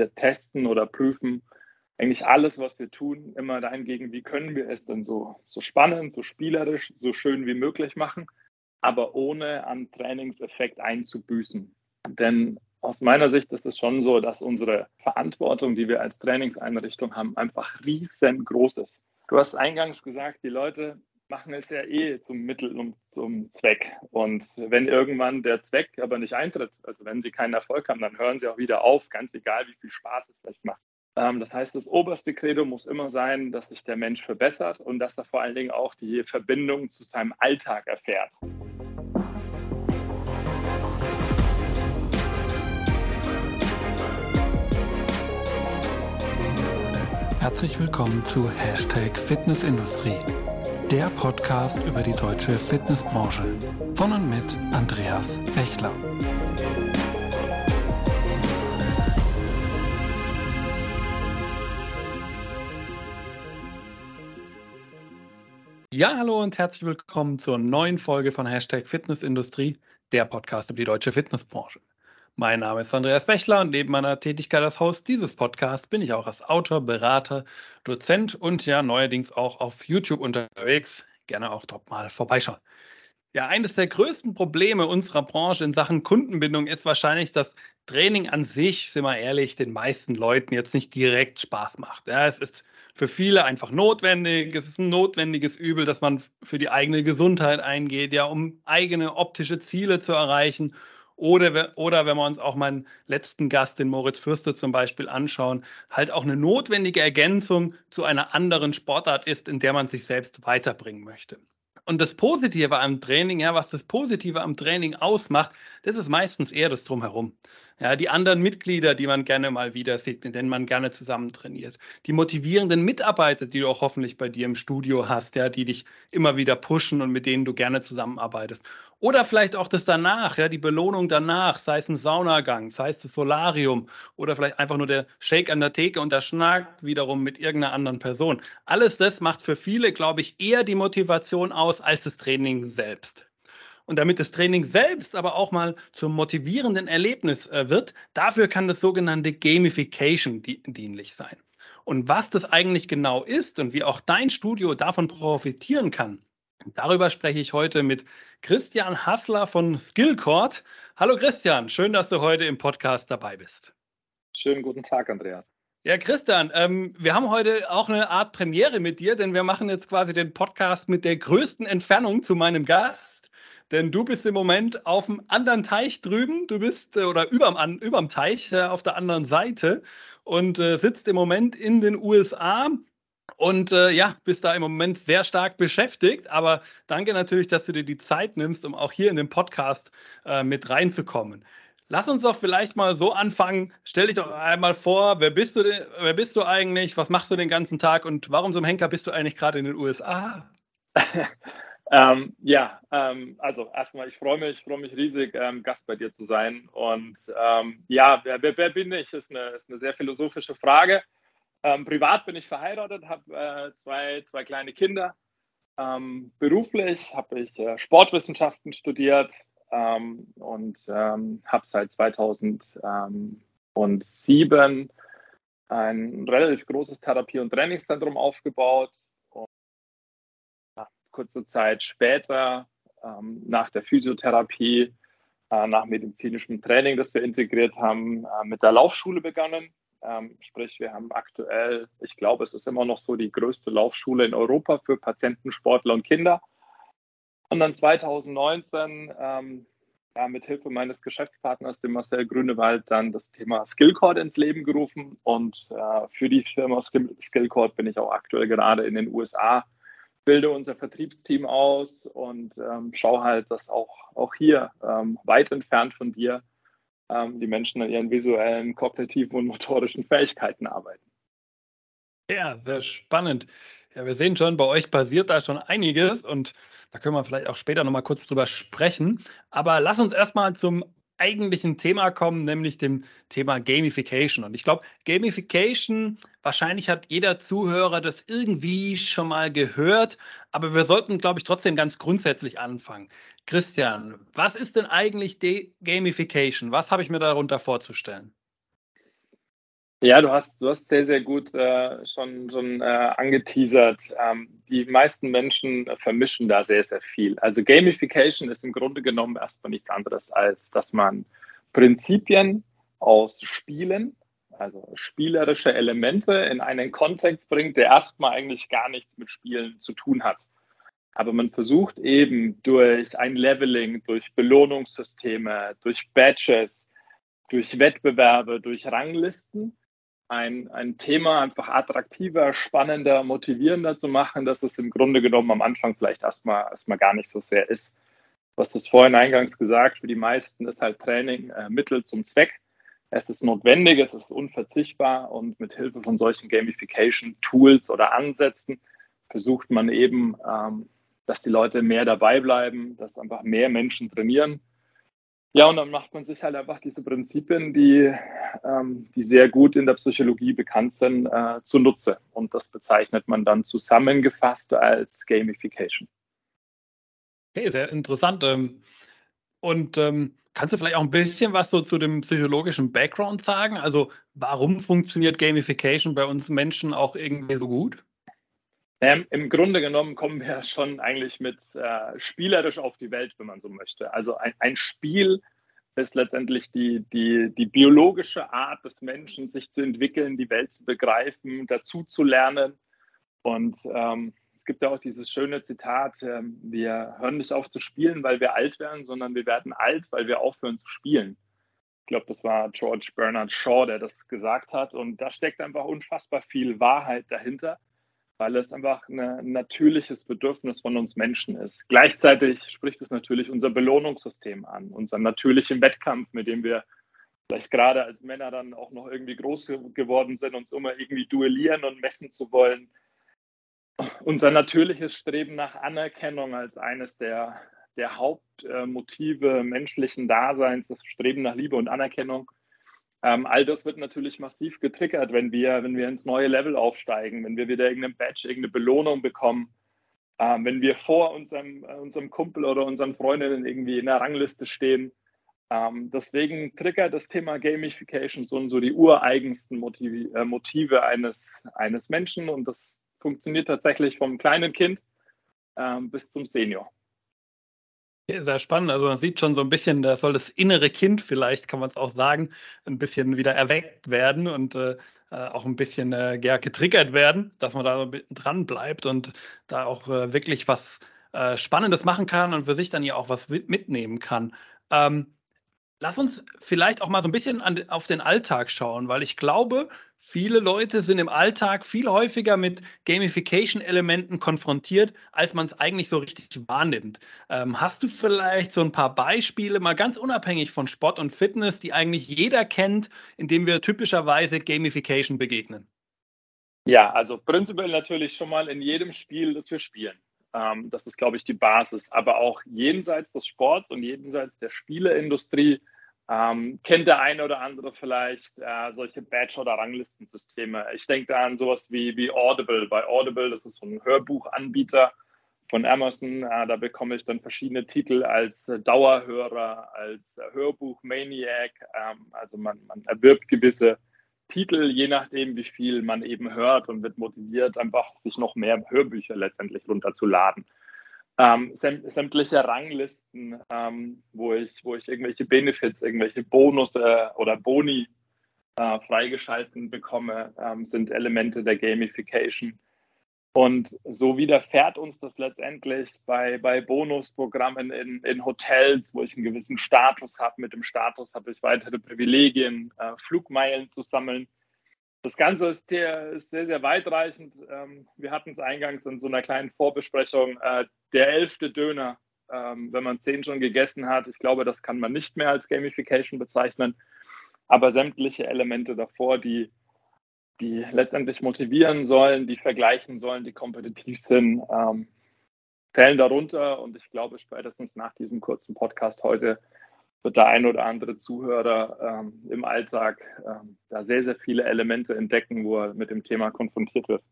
wir testen oder prüfen eigentlich alles, was wir tun, immer dahingegen, wie können wir es denn so, so spannend, so spielerisch, so schön wie möglich machen, aber ohne an Trainingseffekt einzubüßen. Denn aus meiner Sicht ist es schon so, dass unsere Verantwortung, die wir als Trainingseinrichtung haben, einfach riesengroß ist. Du hast eingangs gesagt, die Leute machen es ja eh zum Mittel und zum Zweck. Und wenn irgendwann der Zweck aber nicht eintritt, also wenn sie keinen Erfolg haben, dann hören sie auch wieder auf, ganz egal, wie viel Spaß es vielleicht macht. Ähm, das heißt, das oberste Credo muss immer sein, dass sich der Mensch verbessert und dass er vor allen Dingen auch die Verbindung zu seinem Alltag erfährt. Herzlich willkommen zu Hashtag Fitnessindustrie, der Podcast über die deutsche Fitnessbranche von und mit Andreas Bechler. Ja, hallo und herzlich willkommen zur neuen Folge von Hashtag Fitnessindustrie, der Podcast über die deutsche Fitnessbranche. Mein Name ist Andreas Bechler und neben meiner Tätigkeit als Host dieses Podcasts bin ich auch als Autor, Berater, Dozent und ja neuerdings auch auf YouTube unterwegs. Gerne auch dort mal vorbeischauen. Ja, eines der größten Probleme unserer Branche in Sachen Kundenbindung ist wahrscheinlich, dass Training an sich, sind wir ehrlich, den meisten Leuten jetzt nicht direkt Spaß macht. Ja, es ist für viele einfach notwendig. Es ist ein notwendiges Übel, dass man für die eigene Gesundheit eingeht, ja, um eigene optische Ziele zu erreichen. Oder, oder wenn wir uns auch meinen letzten Gast, den Moritz Fürste zum Beispiel, anschauen, halt auch eine notwendige Ergänzung zu einer anderen Sportart ist, in der man sich selbst weiterbringen möchte. Und das Positive am Training, ja, was das Positive am Training ausmacht, das ist meistens eher das Drumherum. Ja, die anderen Mitglieder, die man gerne mal wieder sieht, mit denen man gerne zusammen trainiert. Die motivierenden Mitarbeiter, die du auch hoffentlich bei dir im Studio hast, ja, die dich immer wieder pushen und mit denen du gerne zusammenarbeitest. Oder vielleicht auch das danach, ja, die Belohnung danach, sei es ein Saunagang, sei es das Solarium oder vielleicht einfach nur der Shake an der Theke und der Schnack wiederum mit irgendeiner anderen Person. Alles das macht für viele, glaube ich, eher die Motivation aus als das Training selbst. Und damit das Training selbst aber auch mal zum motivierenden Erlebnis äh, wird, dafür kann das sogenannte Gamification dienlich sein. Und was das eigentlich genau ist und wie auch dein Studio davon profitieren kann, darüber spreche ich heute mit Christian Hassler von Skillcord. Hallo Christian, schön, dass du heute im Podcast dabei bist. Schönen guten Tag, Andreas. Ja, Christian, ähm, wir haben heute auch eine Art Premiere mit dir, denn wir machen jetzt quasi den Podcast mit der größten Entfernung zu meinem Gast denn du bist im Moment auf dem anderen Teich drüben. Du bist äh, oder überm, überm Teich äh, auf der anderen Seite und äh, sitzt im Moment in den USA. Und äh, ja, bist da im Moment sehr stark beschäftigt. Aber danke natürlich, dass du dir die Zeit nimmst, um auch hier in den Podcast äh, mit reinzukommen. Lass uns doch vielleicht mal so anfangen. Stell dich doch einmal vor, wer bist du denn, wer bist du eigentlich? Was machst du den ganzen Tag und warum zum Henker bist du eigentlich gerade in den USA? Ähm, ja, ähm, also erstmal, ich freue mich, freue mich riesig, ähm, Gast bei dir zu sein. Und ähm, ja, wer, wer, wer, bin ich? Ist eine, ist eine sehr philosophische Frage. Ähm, privat bin ich verheiratet, habe äh, zwei, zwei kleine Kinder. Ähm, beruflich habe ich äh, Sportwissenschaften studiert und habe seit 2007 ein relativ großes Therapie- und Trainingszentrum aufgebaut kurze Zeit später, ähm, nach der Physiotherapie, äh, nach medizinischem Training, das wir integriert haben, äh, mit der Laufschule begonnen. Ähm, sprich, wir haben aktuell, ich glaube, es ist immer noch so die größte Laufschule in Europa für Patienten, Sportler und Kinder. Und dann 2019 ähm, ja, mit Hilfe meines Geschäftspartners, dem Marcel Grünewald, dann das Thema Skillcord ins Leben gerufen. Und äh, für die Firma Skillcord bin ich auch aktuell gerade in den USA bilde unser Vertriebsteam aus und ähm, schaue halt, dass auch, auch hier ähm, weit entfernt von dir die Menschen an ihren visuellen, kognitiven und motorischen Fähigkeiten arbeiten. Ja, sehr spannend. Ja, wir sehen schon, bei euch passiert da schon einiges und da können wir vielleicht auch später nochmal kurz drüber sprechen. Aber lass uns erstmal zum eigentlichen Thema kommen, nämlich dem Thema Gamification. Und ich glaube, Gamification, wahrscheinlich hat jeder Zuhörer das irgendwie schon mal gehört, aber wir sollten, glaube ich, trotzdem ganz grundsätzlich anfangen. Christian, was ist denn eigentlich De Gamification? Was habe ich mir darunter vorzustellen? Ja, du hast, du hast sehr, sehr gut äh, schon, schon äh, angeteasert. Ähm, die meisten Menschen vermischen da sehr, sehr viel. Also Gamification ist im Grunde genommen erstmal nichts anderes, als dass man Prinzipien aus Spielen, also spielerische Elemente in einen Kontext bringt, der erstmal eigentlich gar nichts mit Spielen zu tun hat. Aber man versucht eben durch ein Leveling, durch Belohnungssysteme, durch Badges, durch Wettbewerbe, durch Ranglisten ein, ein Thema einfach attraktiver, spannender, motivierender zu machen, dass es im Grunde genommen am Anfang vielleicht erstmal, erstmal gar nicht so sehr ist. Was das vorhin eingangs gesagt, für die meisten ist halt Training äh, Mittel zum Zweck. Es ist notwendig, es ist unverzichtbar und mit Hilfe von solchen Gamification-Tools oder Ansätzen versucht man eben, ähm, dass die Leute mehr dabei bleiben, dass einfach mehr Menschen trainieren ja, und dann macht man sich halt einfach diese Prinzipien, die, ähm, die sehr gut in der Psychologie bekannt sind, äh, zunutze. Und das bezeichnet man dann zusammengefasst als Gamification. Okay, sehr interessant. Ähm, und ähm, kannst du vielleicht auch ein bisschen was so zu dem psychologischen Background sagen? Also warum funktioniert Gamification bei uns Menschen auch irgendwie so gut? Ähm, Im Grunde genommen kommen wir schon eigentlich mit äh, spielerisch auf die Welt, wenn man so möchte. Also ein, ein Spiel ist letztendlich die, die, die biologische Art des Menschen, sich zu entwickeln, die Welt zu begreifen, dazu zu lernen. Und ähm, es gibt ja auch dieses schöne Zitat, äh, wir hören nicht auf zu spielen, weil wir alt werden, sondern wir werden alt, weil wir aufhören zu spielen. Ich glaube, das war George Bernard Shaw, der das gesagt hat. Und da steckt einfach unfassbar viel Wahrheit dahinter weil es einfach ein natürliches Bedürfnis von uns Menschen ist. Gleichzeitig spricht es natürlich unser Belohnungssystem an, unseren natürlichen Wettkampf, mit dem wir vielleicht gerade als Männer dann auch noch irgendwie groß geworden sind, uns immer irgendwie duellieren und messen zu wollen. Unser natürliches Streben nach Anerkennung als eines der, der Hauptmotive menschlichen Daseins, das Streben nach Liebe und Anerkennung, ähm, all das wird natürlich massiv getriggert, wenn wir, wenn wir ins neue Level aufsteigen, wenn wir wieder irgendeinen Badge, irgendeine Belohnung bekommen, ähm, wenn wir vor unserem, äh, unserem Kumpel oder unseren Freundinnen irgendwie in der Rangliste stehen. Ähm, deswegen triggert das Thema Gamification so, so die ureigensten Motive, äh, Motive eines, eines Menschen und das funktioniert tatsächlich vom kleinen Kind ähm, bis zum Senior. Sehr spannend. Also man sieht schon so ein bisschen, da soll das innere Kind vielleicht, kann man es auch sagen, ein bisschen wieder erweckt werden und äh, äh auch ein bisschen äh, ja, getriggert werden, dass man da dran bleibt und da auch äh, wirklich was äh, Spannendes machen kann und für sich dann ja auch was mitnehmen kann. Ähm, lass uns vielleicht auch mal so ein bisschen an, auf den Alltag schauen, weil ich glaube, Viele Leute sind im Alltag viel häufiger mit Gamification-Elementen konfrontiert, als man es eigentlich so richtig wahrnimmt. Ähm, hast du vielleicht so ein paar Beispiele, mal ganz unabhängig von Sport und Fitness, die eigentlich jeder kennt, indem wir typischerweise Gamification begegnen? Ja, also prinzipiell natürlich schon mal in jedem Spiel, das wir spielen. Ähm, das ist, glaube ich, die Basis. Aber auch jenseits des Sports und jenseits der Spieleindustrie ähm, kennt der eine oder andere vielleicht äh, solche Badge- oder Ranglistensysteme? Ich denke da an sowas wie, wie Audible. Bei Audible, das ist so ein Hörbuchanbieter von Amazon. Äh, da bekomme ich dann verschiedene Titel als äh, Dauerhörer, als äh, Hörbuch-Maniac. Ähm, also man, man erwirbt gewisse Titel, je nachdem, wie viel man eben hört und wird motiviert, einfach sich noch mehr Hörbücher letztendlich runterzuladen ähm, sämtliche Ranglisten, ähm, wo, ich, wo ich irgendwelche Benefits, irgendwelche Bonus oder Boni äh, freigeschalten bekomme, ähm, sind Elemente der Gamification. Und so widerfährt uns das letztendlich bei, bei Bonusprogrammen in, in Hotels, wo ich einen gewissen Status habe. Mit dem Status habe ich weitere Privilegien, äh, Flugmeilen zu sammeln. Das Ganze ist, sehr, ist sehr, sehr weitreichend. Ähm, wir hatten es eingangs in so einer kleinen Vorbesprechung. Äh, der elfte Döner, ähm, wenn man zehn schon gegessen hat, ich glaube, das kann man nicht mehr als Gamification bezeichnen. Aber sämtliche Elemente davor, die, die letztendlich motivieren sollen, die vergleichen sollen, die kompetitiv sind, ähm, zählen darunter. Und ich glaube, spätestens nach diesem kurzen Podcast heute wird der ein oder andere Zuhörer ähm, im Alltag ähm, da sehr, sehr viele Elemente entdecken, wo er mit dem Thema konfrontiert wird.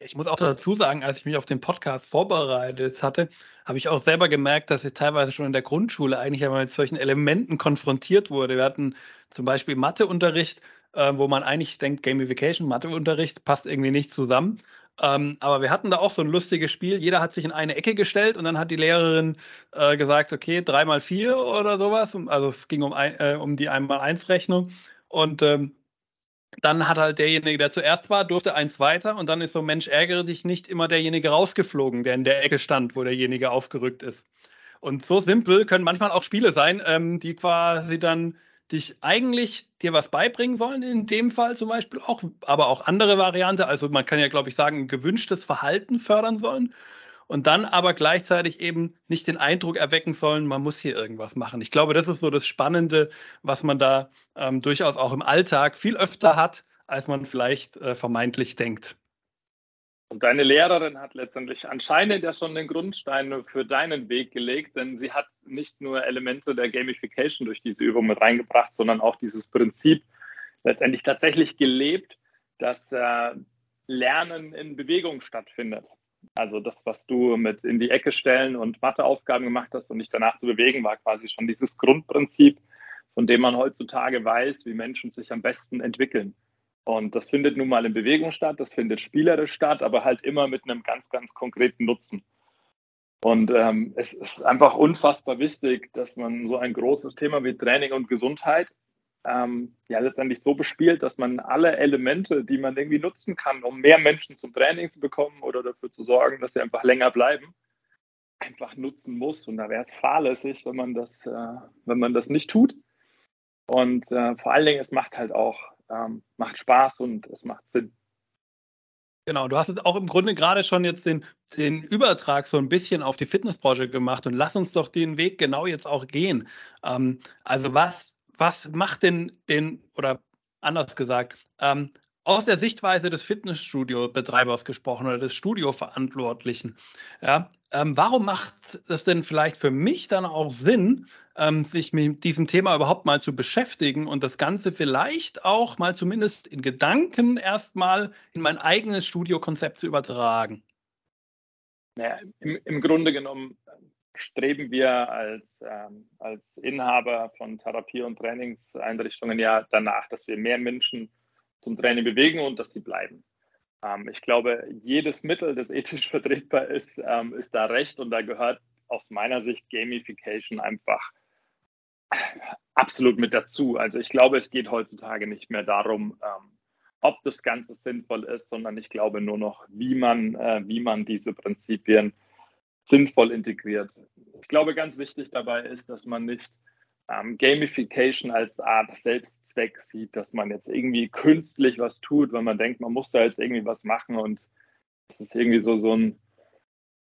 Ich muss auch dazu sagen, als ich mich auf den Podcast vorbereitet hatte, habe ich auch selber gemerkt, dass ich teilweise schon in der Grundschule eigentlich einmal mit solchen Elementen konfrontiert wurde. Wir hatten zum Beispiel Matheunterricht äh, wo man eigentlich denkt, Gamification, Matheunterricht passt irgendwie nicht zusammen. Ähm, aber wir hatten da auch so ein lustiges Spiel. Jeder hat sich in eine Ecke gestellt und dann hat die Lehrerin äh, gesagt, okay, drei mal vier oder sowas. Also es ging um, ein, äh, um die einmal eins Rechnung. Und ähm, dann hat halt derjenige, der zuerst war, durfte eins weiter und dann ist so, Mensch, ärgere dich nicht, immer derjenige rausgeflogen, der in der Ecke stand, wo derjenige aufgerückt ist. Und so simpel können manchmal auch Spiele sein, ähm, die quasi dann dich eigentlich dir was beibringen sollen, in dem Fall zum Beispiel auch, aber auch andere Variante. Also man kann ja, glaube ich, sagen, gewünschtes Verhalten fördern sollen und dann aber gleichzeitig eben nicht den Eindruck erwecken sollen, man muss hier irgendwas machen. Ich glaube, das ist so das Spannende, was man da ähm, durchaus auch im Alltag viel öfter hat, als man vielleicht äh, vermeintlich denkt. Und deine Lehrerin hat letztendlich anscheinend ja schon den Grundstein für deinen Weg gelegt, denn sie hat nicht nur Elemente der Gamification durch diese Übung mit reingebracht, sondern auch dieses Prinzip letztendlich tatsächlich gelebt, dass äh, Lernen in Bewegung stattfindet. Also das, was du mit in die Ecke stellen und Matheaufgaben gemacht hast und dich danach zu bewegen, war quasi schon dieses Grundprinzip, von dem man heutzutage weiß, wie Menschen sich am besten entwickeln. Und das findet nun mal in Bewegung statt, das findet spielerisch statt, aber halt immer mit einem ganz, ganz konkreten Nutzen. Und ähm, es ist einfach unfassbar wichtig, dass man so ein großes Thema wie Training und Gesundheit ähm, ja letztendlich so bespielt, dass man alle Elemente, die man irgendwie nutzen kann, um mehr Menschen zum Training zu bekommen oder dafür zu sorgen, dass sie einfach länger bleiben, einfach nutzen muss. Und da wäre es fahrlässig, wenn man das, äh, wenn man das nicht tut. Und äh, vor allen Dingen, es macht halt auch ähm, macht Spaß und es macht Sinn. Genau, du hast jetzt auch im Grunde gerade schon jetzt den, den Übertrag so ein bisschen auf die Fitnessbranche gemacht und lass uns doch den Weg genau jetzt auch gehen. Ähm, also was, was macht denn den, oder anders gesagt, ähm, aus der Sichtweise des Fitnessstudio-Betreibers gesprochen oder des Studioverantwortlichen. Ja, ähm, warum macht es denn vielleicht für mich dann auch Sinn, ähm, sich mit diesem Thema überhaupt mal zu beschäftigen und das Ganze vielleicht auch mal zumindest in Gedanken erstmal in mein eigenes Studiokonzept zu übertragen? Naja, im, im Grunde genommen streben wir als, ähm, als Inhaber von Therapie- und Trainingseinrichtungen ja danach, dass wir mehr Menschen zum Training bewegen und dass sie bleiben. Ähm, ich glaube, jedes Mittel, das ethisch vertretbar ist, ähm, ist da recht und da gehört aus meiner Sicht Gamification einfach absolut mit dazu. Also ich glaube, es geht heutzutage nicht mehr darum, ähm, ob das Ganze sinnvoll ist, sondern ich glaube nur noch, wie man, äh, wie man diese Prinzipien sinnvoll integriert. Ich glaube, ganz wichtig dabei ist, dass man nicht Gamification als Art selbst Zweck sieht, dass man jetzt irgendwie künstlich was tut, weil man denkt, man muss da jetzt irgendwie was machen und es ist irgendwie so, so ein,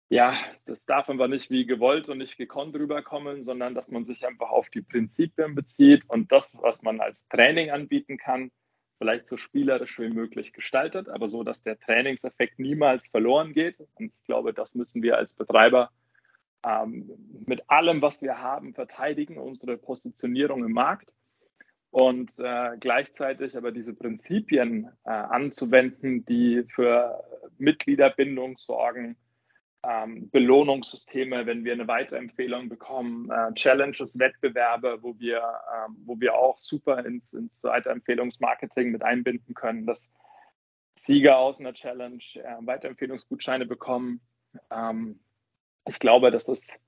ja, das darf einfach nicht wie gewollt und nicht gekonnt rüberkommen, sondern dass man sich einfach auf die Prinzipien bezieht und das, was man als Training anbieten kann, vielleicht so spielerisch wie möglich gestaltet, aber so, dass der Trainingseffekt niemals verloren geht. Und ich glaube, das müssen wir als Betreiber ähm, mit allem, was wir haben, verteidigen, unsere Positionierung im Markt und äh, gleichzeitig aber diese Prinzipien äh, anzuwenden, die für Mitgliederbindung sorgen, ähm, Belohnungssysteme, wenn wir eine Weiterempfehlung bekommen, äh, Challenges, Wettbewerbe, wo wir, ähm, wo wir auch super ins, ins Weiterempfehlungsmarketing mit einbinden können, dass Sieger aus einer Challenge äh, Weiterempfehlungsgutscheine bekommen. Ähm, ich glaube, das ist,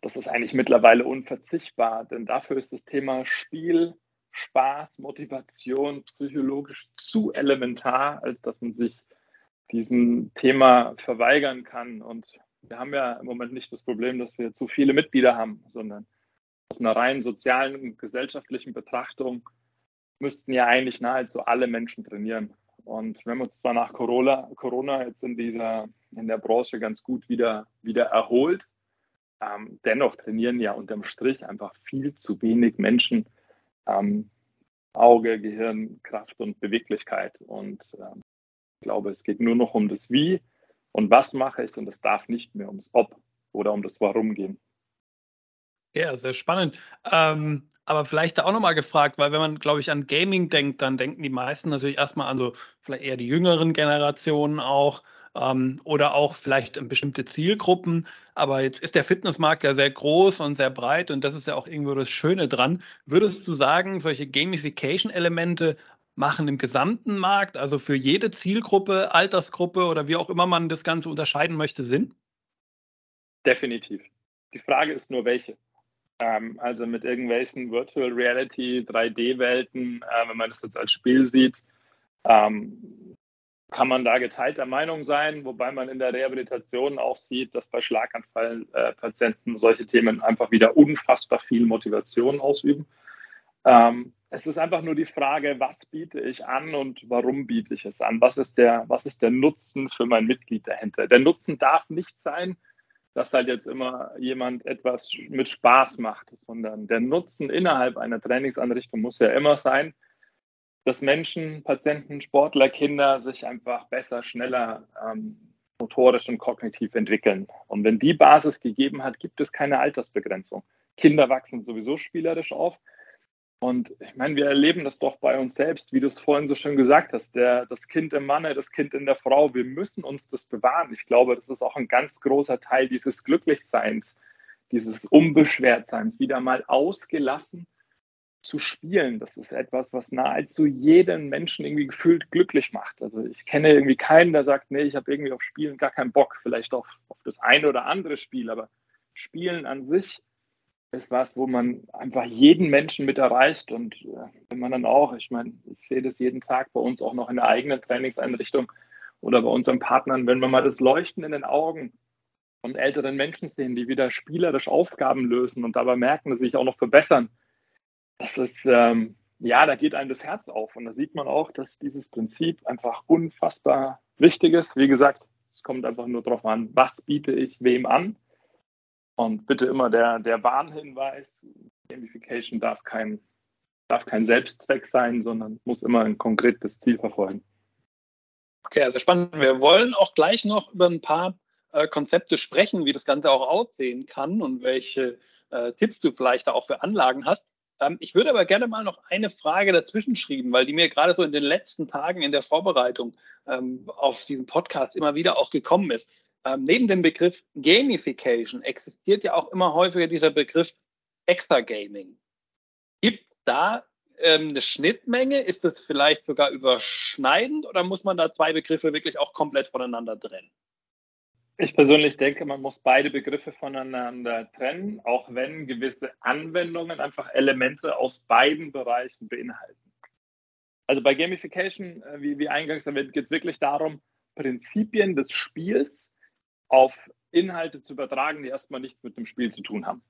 das ist eigentlich mittlerweile unverzichtbar, denn dafür ist das Thema Spiel Spaß, Motivation psychologisch zu elementar, als dass man sich diesem Thema verweigern kann. Und wir haben ja im Moment nicht das Problem, dass wir zu viele Mitglieder haben, sondern aus einer rein sozialen und gesellschaftlichen Betrachtung müssten ja eigentlich nahezu alle Menschen trainieren. Und wir haben uns zwar nach Corona, Corona jetzt in dieser, in der Branche ganz gut wieder, wieder erholt, ähm, dennoch trainieren ja unterm Strich einfach viel zu wenig Menschen ähm, Auge, Gehirn, Kraft und Beweglichkeit. Und ähm, ich glaube, es geht nur noch um das Wie und was mache ich und es darf nicht mehr ums Ob oder um das Warum gehen. Ja, sehr spannend. Ähm, aber vielleicht auch nochmal gefragt, weil wenn man, glaube ich, an Gaming denkt, dann denken die meisten natürlich erstmal an so vielleicht eher die jüngeren Generationen auch ähm, oder auch vielleicht bestimmte Zielgruppen. Aber jetzt ist der Fitnessmarkt ja sehr groß und sehr breit und das ist ja auch irgendwo das Schöne dran. Würdest du sagen, solche Gamification-Elemente machen im gesamten Markt, also für jede Zielgruppe, Altersgruppe oder wie auch immer man das Ganze unterscheiden möchte, Sinn? Definitiv. Die Frage ist nur, welche. Ähm, also mit irgendwelchen Virtual Reality, 3D-Welten, äh, wenn man das jetzt als Spiel sieht, ähm, kann man da geteilter Meinung sein, wobei man in der Rehabilitation auch sieht, dass bei Schlaganfallpatienten äh, solche Themen einfach wieder unfassbar viel Motivation ausüben. Ähm, es ist einfach nur die Frage, was biete ich an und warum biete ich es an? Was ist der, was ist der Nutzen für mein Mitglied dahinter? Der Nutzen darf nicht sein, dass halt jetzt immer jemand etwas mit Spaß macht, sondern der Nutzen innerhalb einer Trainingsanrichtung muss ja immer sein, dass Menschen, Patienten, Sportler, Kinder sich einfach besser, schneller ähm, motorisch und kognitiv entwickeln. Und wenn die Basis gegeben hat, gibt es keine Altersbegrenzung. Kinder wachsen sowieso spielerisch auf. Und ich meine, wir erleben das doch bei uns selbst, wie du es vorhin so schön gesagt hast, der, das Kind im Manne, das Kind in der Frau, wir müssen uns das bewahren. Ich glaube, das ist auch ein ganz großer Teil dieses Glücklichseins, dieses Unbeschwertseins, wieder mal ausgelassen zu spielen. Das ist etwas, was nahezu jeden Menschen irgendwie gefühlt glücklich macht. Also ich kenne irgendwie keinen, der sagt, nee, ich habe irgendwie auf Spielen gar keinen Bock, vielleicht auf, auf das eine oder andere Spiel, aber Spielen an sich ist was, wo man einfach jeden Menschen mit erreicht. Und äh, wenn man dann auch, ich meine, ich sehe das jeden Tag bei uns auch noch in der eigenen Trainingseinrichtung oder bei unseren Partnern, wenn wir mal das Leuchten in den Augen von älteren Menschen sehen, die wieder spielerisch Aufgaben lösen und dabei merken, dass sie sich auch noch verbessern. Das ist, ähm, ja, da geht einem das Herz auf. Und da sieht man auch, dass dieses Prinzip einfach unfassbar wichtig ist. Wie gesagt, es kommt einfach nur darauf an, was biete ich wem an und bitte immer der, der Warnhinweis, Gamification darf kein, darf kein Selbstzweck sein, sondern muss immer ein konkretes Ziel verfolgen. Okay, also spannend. Wir wollen auch gleich noch über ein paar äh, Konzepte sprechen, wie das Ganze auch aussehen kann und welche äh, Tipps du vielleicht da auch für Anlagen hast. Ähm, ich würde aber gerne mal noch eine Frage dazwischen schreiben, weil die mir gerade so in den letzten Tagen in der Vorbereitung ähm, auf diesen Podcast immer wieder auch gekommen ist. Ähm, neben dem Begriff Gamification existiert ja auch immer häufiger dieser Begriff Extra-Gaming. Gibt da ähm, eine Schnittmenge? Ist das vielleicht sogar überschneidend oder muss man da zwei Begriffe wirklich auch komplett voneinander trennen? Ich persönlich denke, man muss beide Begriffe voneinander trennen, auch wenn gewisse Anwendungen einfach Elemente aus beiden Bereichen beinhalten. Also bei Gamification, äh, wie, wie eingangs erwähnt, geht es wirklich darum, Prinzipien des Spiels auf Inhalte zu übertragen, die erstmal nichts mit dem Spiel zu tun haben.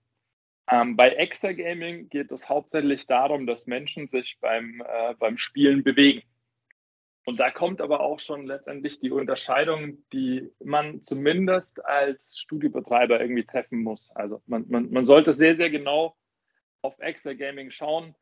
Ähm, bei Exergaming geht es hauptsächlich darum, dass Menschen sich beim, äh, beim Spielen bewegen. Und da kommt aber auch schon letztendlich die Unterscheidung, die man zumindest als Studiobetreiber irgendwie treffen muss. Also man, man, man sollte sehr, sehr genau auf Exergaming schauen,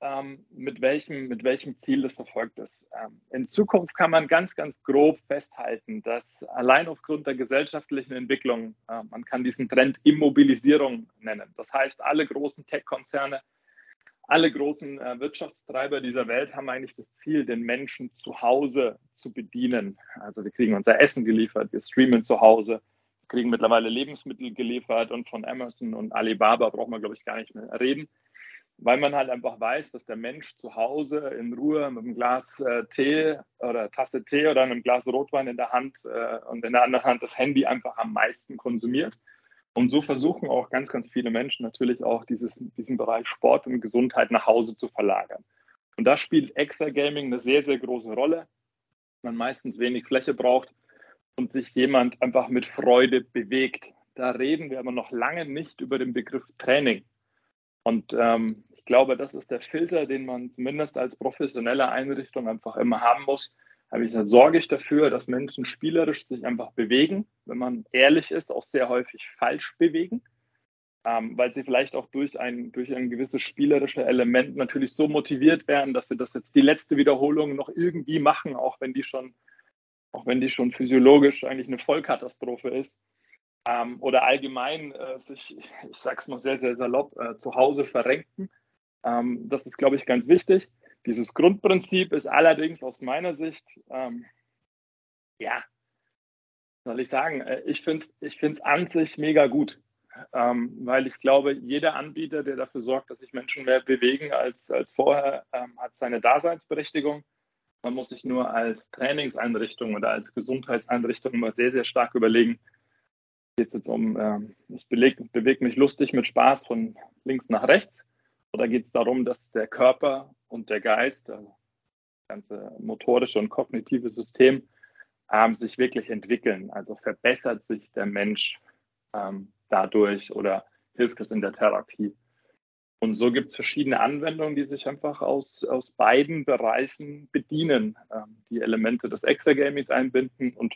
ähm, mit, welchem, mit welchem Ziel das verfolgt ist. Ähm, in Zukunft kann man ganz, ganz grob festhalten, dass allein aufgrund der gesellschaftlichen Entwicklung, äh, man kann diesen Trend Immobilisierung nennen. Das heißt, alle großen Tech-Konzerne, alle großen äh, Wirtschaftstreiber dieser Welt haben eigentlich das Ziel, den Menschen zu Hause zu bedienen. Also wir kriegen unser Essen geliefert, wir streamen zu Hause, wir kriegen mittlerweile Lebensmittel geliefert und von Amazon und Alibaba braucht man, glaube ich, gar nicht mehr reden weil man halt einfach weiß, dass der Mensch zu Hause in Ruhe mit einem Glas äh, Tee oder Tasse Tee oder einem Glas Rotwein in der Hand äh, und in der anderen Hand das Handy einfach am meisten konsumiert. Und so versuchen auch ganz, ganz viele Menschen natürlich auch dieses, diesen Bereich Sport und Gesundheit nach Hause zu verlagern. Und da spielt Extra Gaming eine sehr, sehr große Rolle. Man meistens wenig Fläche braucht und sich jemand einfach mit Freude bewegt. Da reden wir aber noch lange nicht über den Begriff Training. Und ähm, ich glaube, das ist der Filter, den man zumindest als professionelle Einrichtung einfach immer haben muss. Habe ich gesagt, sorge ich dafür, dass Menschen spielerisch sich einfach bewegen, wenn man ehrlich ist, auch sehr häufig falsch bewegen, ähm, weil sie vielleicht auch durch ein, durch ein gewisses spielerisches Element natürlich so motiviert werden, dass sie das jetzt die letzte Wiederholung noch irgendwie machen, auch wenn die schon, auch wenn die schon physiologisch eigentlich eine Vollkatastrophe ist ähm, oder allgemein äh, sich, ich sage es mal sehr, sehr salopp, äh, zu Hause verrenken. Ähm, das ist, glaube ich, ganz wichtig. Dieses Grundprinzip ist allerdings aus meiner Sicht, ähm, ja, soll ich sagen, äh, ich finde es ich an sich mega gut. ähm, weil ich glaube, jeder Anbieter, der dafür sorgt, dass sich Menschen mehr bewegen als, als vorher, ähm, hat seine Daseinsberechtigung. Man muss sich nur als Trainingseinrichtung oder als Gesundheitseinrichtung immer sehr, sehr stark überlegen, geht es jetzt um, ähm, ich bewege mich lustig mit Spaß von links nach rechts oder geht es darum, dass der Körper und der Geist, das ganze motorische und kognitive System, ähm, sich wirklich entwickeln? Also verbessert sich der Mensch ähm, dadurch oder hilft es in der Therapie? Und so gibt es verschiedene Anwendungen, die sich einfach aus, aus beiden Bereichen bedienen, ähm, die Elemente des Exergamings einbinden und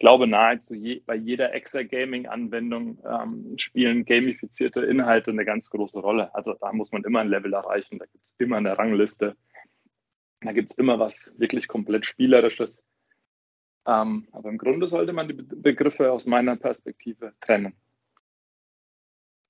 glaube, nahezu je, bei jeder Extra-Gaming-Anwendung ähm, spielen gamifizierte Inhalte eine ganz große Rolle. Also da muss man immer ein Level erreichen, da gibt es immer eine Rangliste, da gibt es immer was wirklich komplett Spielerisches. Ähm, aber im Grunde sollte man die Begriffe aus meiner Perspektive trennen.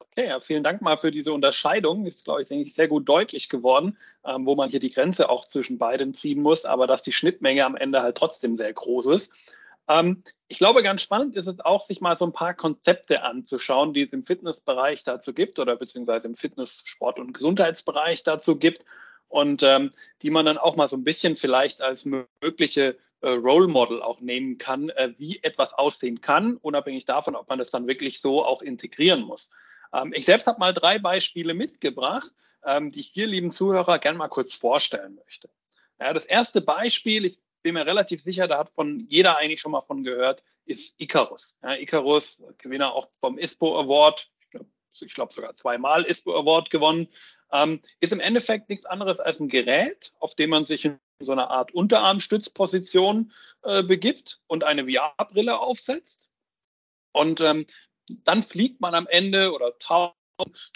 Okay, ja, vielen Dank mal für diese Unterscheidung. Ist, glaube ich, denke ich, sehr gut deutlich geworden, ähm, wo man hier die Grenze auch zwischen beiden ziehen muss, aber dass die Schnittmenge am Ende halt trotzdem sehr groß ist. Ähm, ich glaube, ganz spannend ist es auch, sich mal so ein paar Konzepte anzuschauen, die es im Fitnessbereich dazu gibt oder beziehungsweise im Fitness-, Sport- und Gesundheitsbereich dazu gibt und ähm, die man dann auch mal so ein bisschen vielleicht als mögliche äh, Role Model auch nehmen kann, äh, wie etwas aussehen kann, unabhängig davon, ob man das dann wirklich so auch integrieren muss. Ähm, ich selbst habe mal drei Beispiele mitgebracht, ähm, die ich hier, lieben Zuhörer, gerne mal kurz vorstellen möchte. Ja, das erste Beispiel, ich bin mir relativ sicher, da hat von jeder eigentlich schon mal von gehört, ist Icarus. Ja, Icarus, Gewinner auch vom ISPO Award, ich glaube glaub sogar zweimal ISPO Award gewonnen, ähm, ist im Endeffekt nichts anderes als ein Gerät, auf dem man sich in so einer Art Unterarmstützposition äh, begibt und eine VR-Brille aufsetzt. Und ähm, dann fliegt man am Ende oder taucht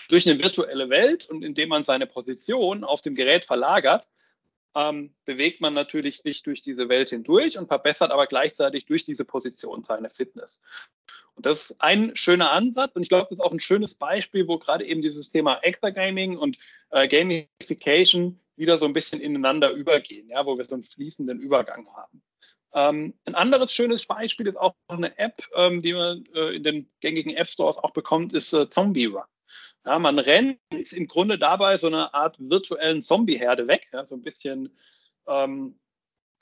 durch eine virtuelle Welt und indem man seine Position auf dem Gerät verlagert, ähm, bewegt man natürlich sich durch diese Welt hindurch und verbessert aber gleichzeitig durch diese Position seine Fitness. Und das ist ein schöner Ansatz und ich glaube, das ist auch ein schönes Beispiel, wo gerade eben dieses Thema Extra-Gaming und äh, Gamification wieder so ein bisschen ineinander übergehen, ja, wo wir so einen fließenden Übergang haben. Ähm, ein anderes schönes Beispiel ist auch eine App, ähm, die man äh, in den gängigen App Stores auch bekommt, ist äh, Zombie Run. Ja, man rennt im Grunde dabei so eine Art virtuellen Zombie-Herde weg, ja, so ein bisschen, ähm,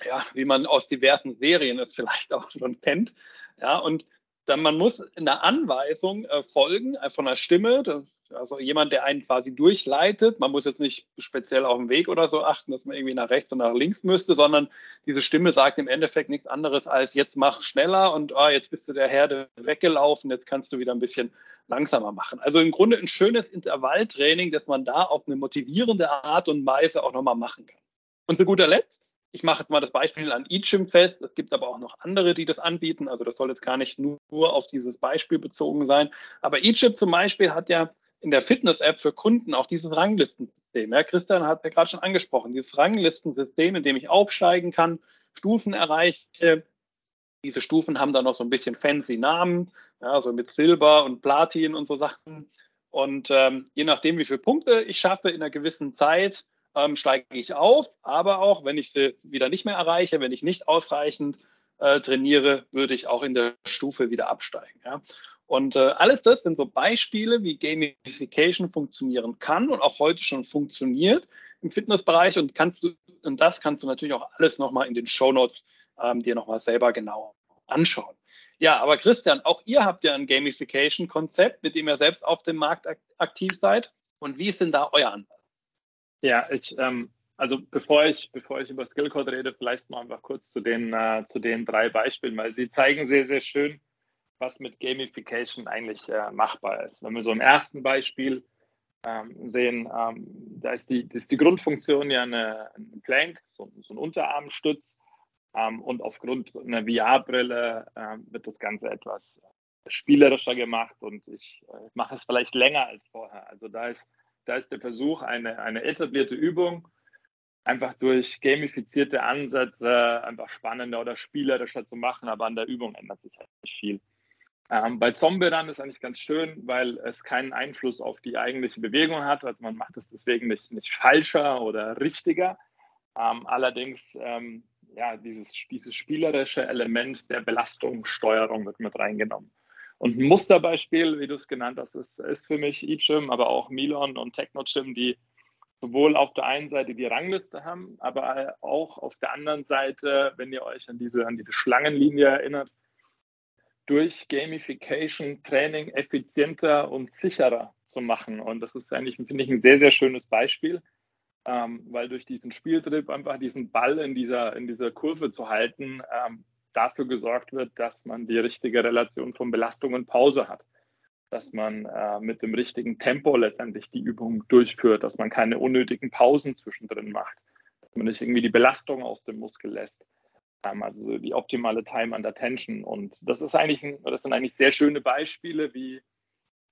ja, wie man aus diversen Serien es vielleicht auch schon kennt. Ja, und dann man muss in der Anweisung äh, folgen äh, von der Stimme, das also jemand, der einen quasi durchleitet. Man muss jetzt nicht speziell auf den Weg oder so achten, dass man irgendwie nach rechts und nach links müsste, sondern diese Stimme sagt im Endeffekt nichts anderes als jetzt mach schneller und ah, jetzt bist du der Herde weggelaufen, jetzt kannst du wieder ein bisschen langsamer machen. Also im Grunde ein schönes Intervalltraining, das man da auf eine motivierende Art und Weise auch nochmal machen kann. Und zu guter Letzt, ich mache jetzt mal das Beispiel an eGym fest. Es gibt aber auch noch andere, die das anbieten. Also das soll jetzt gar nicht nur auf dieses Beispiel bezogen sein. Aber eGym zum Beispiel hat ja in der Fitness-App für Kunden auch dieses Ranglistensystem. Ja, Christian hat ja gerade schon angesprochen, dieses Ranglistensystem, in dem ich aufsteigen kann, Stufen erreiche. Diese Stufen haben dann noch so ein bisschen fancy Namen, ja, so mit Silber und Platin und so Sachen. Und ähm, je nachdem, wie viele Punkte ich schaffe in einer gewissen Zeit, ähm, steige ich auf. Aber auch, wenn ich sie wieder nicht mehr erreiche, wenn ich nicht ausreichend äh, trainiere, würde ich auch in der Stufe wieder absteigen. Ja. Und äh, alles das sind so Beispiele, wie Gamification funktionieren kann und auch heute schon funktioniert im Fitnessbereich. Und kannst du, und das kannst du natürlich auch alles nochmal in den Shownotes ähm, dir nochmal selber genau anschauen. Ja, aber Christian, auch ihr habt ja ein Gamification-Konzept, mit dem ihr selbst auf dem Markt ak aktiv seid. Und wie ist denn da euer Ansatz? Ja, ich, ähm, also bevor ich, bevor ich über Skillcode rede, vielleicht mal einfach kurz zu den, äh, zu den drei Beispielen, weil sie zeigen sehr, sehr schön, was mit Gamification eigentlich äh, machbar ist. Wenn wir so im ersten Beispiel ähm, sehen, ähm, da ist die, ist die Grundfunktion ja eine, eine Plank, so, so, ein Unterarmstütz. Ähm, und aufgrund einer VR-Brille ähm, wird das Ganze etwas spielerischer gemacht und ich äh, mache es vielleicht länger als vorher. Also da ist, da ist der Versuch, eine, eine etablierte Übung einfach durch gamifizierte Ansätze einfach spannender oder spielerischer zu machen, aber an der Übung ändert sich halt nicht viel. Ähm, bei Zombie-Run ist eigentlich ganz schön, weil es keinen Einfluss auf die eigentliche Bewegung hat. Also man macht es deswegen nicht, nicht falscher oder richtiger. Ähm, allerdings, ähm, ja, dieses, dieses spielerische Element der Belastungssteuerung wird mit reingenommen. Und ein Musterbeispiel, wie du es genannt hast, ist, ist für mich eGym, aber auch Milon und TechnoGym, die sowohl auf der einen Seite die Rangliste haben, aber auch auf der anderen Seite, wenn ihr euch an diese, an diese Schlangenlinie erinnert, durch Gamification Training effizienter und sicherer zu machen. Und das ist eigentlich, finde ich, ein sehr, sehr schönes Beispiel, ähm, weil durch diesen Spieltrip einfach diesen Ball in dieser, in dieser Kurve zu halten, ähm, dafür gesorgt wird, dass man die richtige Relation von Belastung und Pause hat. Dass man äh, mit dem richtigen Tempo letztendlich die Übung durchführt, dass man keine unnötigen Pausen zwischendrin macht, dass man nicht irgendwie die Belastung aus dem Muskel lässt also die optimale Time under Tension. Und das ist eigentlich, ein, das sind eigentlich sehr schöne Beispiele, wie,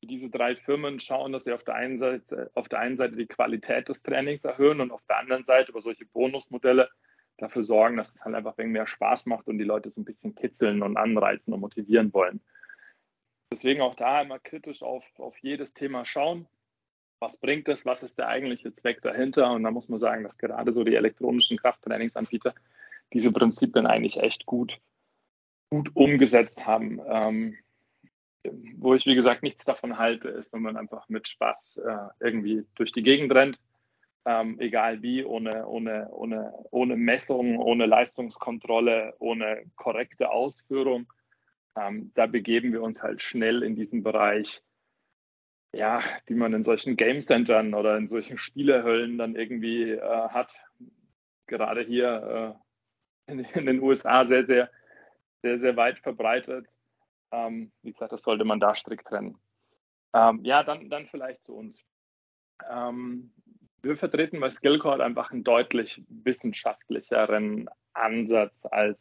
diese drei Firmen schauen, dass sie auf der einen Seite, auf der einen Seite die Qualität des Trainings erhöhen und auf der anderen Seite über solche Bonusmodelle dafür sorgen, dass es halt einfach ein mehr Spaß macht und die Leute so ein bisschen kitzeln und anreizen und motivieren wollen. Deswegen auch da immer kritisch auf, auf jedes Thema schauen. Was bringt es? Was ist der eigentliche Zweck dahinter? Und da muss man sagen, dass gerade so die elektronischen Krafttrainingsanbieter diese Prinzipien eigentlich echt gut, gut umgesetzt haben. Ähm, wo ich, wie gesagt, nichts davon halte, ist, wenn man einfach mit Spaß äh, irgendwie durch die Gegend rennt, ähm, egal wie, ohne, ohne, ohne, ohne Messung, ohne Leistungskontrolle, ohne korrekte Ausführung. Ähm, da begeben wir uns halt schnell in diesen Bereich, ja, die man in solchen Game Centern oder in solchen Spielehöllen dann irgendwie äh, hat. Gerade hier äh, in, den USA sehr, sehr, sehr, sehr weit verbreitet. Ähm, wie gesagt, das sollte man da strikt trennen. Ähm, ja, dann, dann vielleicht zu uns. Ähm, wir vertreten bei Skillcord einfach einen deutlich wissenschaftlicheren Ansatz als,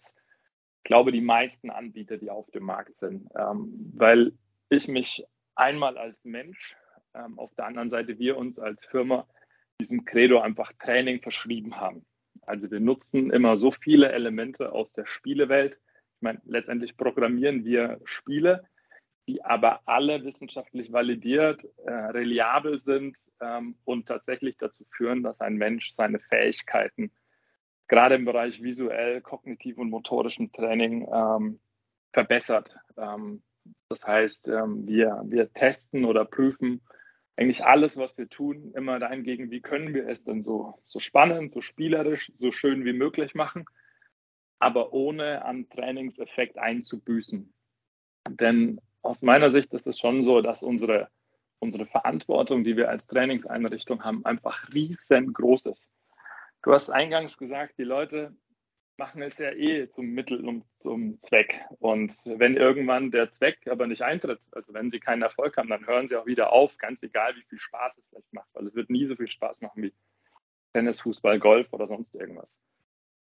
glaube, die meisten Anbieter, die auf dem Markt sind. Ähm, weil ich mich einmal als Mensch, ähm, auf der anderen Seite wir uns als Firma diesem Credo einfach Training verschrieben haben. Also wir nutzen immer so viele Elemente aus der Spielewelt. Ich meine, letztendlich programmieren wir Spiele, die aber alle wissenschaftlich validiert, äh, reliabel sind ähm, und tatsächlich dazu führen, dass ein Mensch seine Fähigkeiten gerade im Bereich visuell, kognitiv und motorischem Training ähm, verbessert. Ähm, das heißt, ähm, wir, wir testen oder prüfen eigentlich alles, was wir tun, immer dahingegen, wie können wir es denn so, so spannend, so spielerisch, so schön wie möglich machen, aber ohne an Trainingseffekt einzubüßen. Denn aus meiner Sicht ist es schon so, dass unsere, unsere Verantwortung, die wir als Trainingseinrichtung haben, einfach riesengroß ist. Du hast eingangs gesagt, die Leute machen es ja eh zum Mittel und zum Zweck. Und wenn irgendwann der Zweck aber nicht eintritt, also wenn sie keinen Erfolg haben, dann hören sie auch wieder auf, ganz egal, wie viel Spaß es vielleicht macht, weil es wird nie so viel Spaß machen wie Tennis, Fußball, Golf oder sonst irgendwas.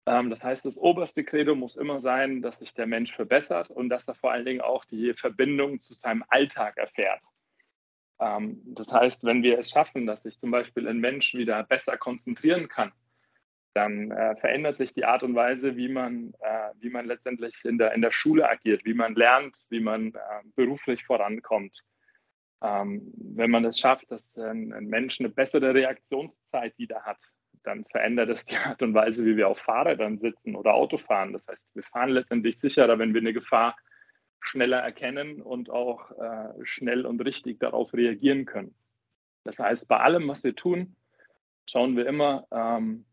Ähm, das heißt, das oberste Credo muss immer sein, dass sich der Mensch verbessert und dass er vor allen Dingen auch die Verbindung zu seinem Alltag erfährt. Ähm, das heißt, wenn wir es schaffen, dass sich zum Beispiel ein Mensch wieder besser konzentrieren kann, dann äh, verändert sich die Art und Weise, wie man, äh, wie man letztendlich in der, in der Schule agiert, wie man lernt, wie man äh, beruflich vorankommt. Ähm, wenn man es schafft, dass ein, ein, Mensch eine bessere Reaktionszeit wieder hat, dann verändert es die Art und Weise, wie wir auf Fahrrädern sitzen oder Auto fahren. Das heißt, wir fahren letztendlich sicherer, wenn wir eine Gefahr schneller erkennen und auch äh, schnell und richtig darauf reagieren können. Das heißt, bei allem, was wir tun, schauen wir immer, ähm,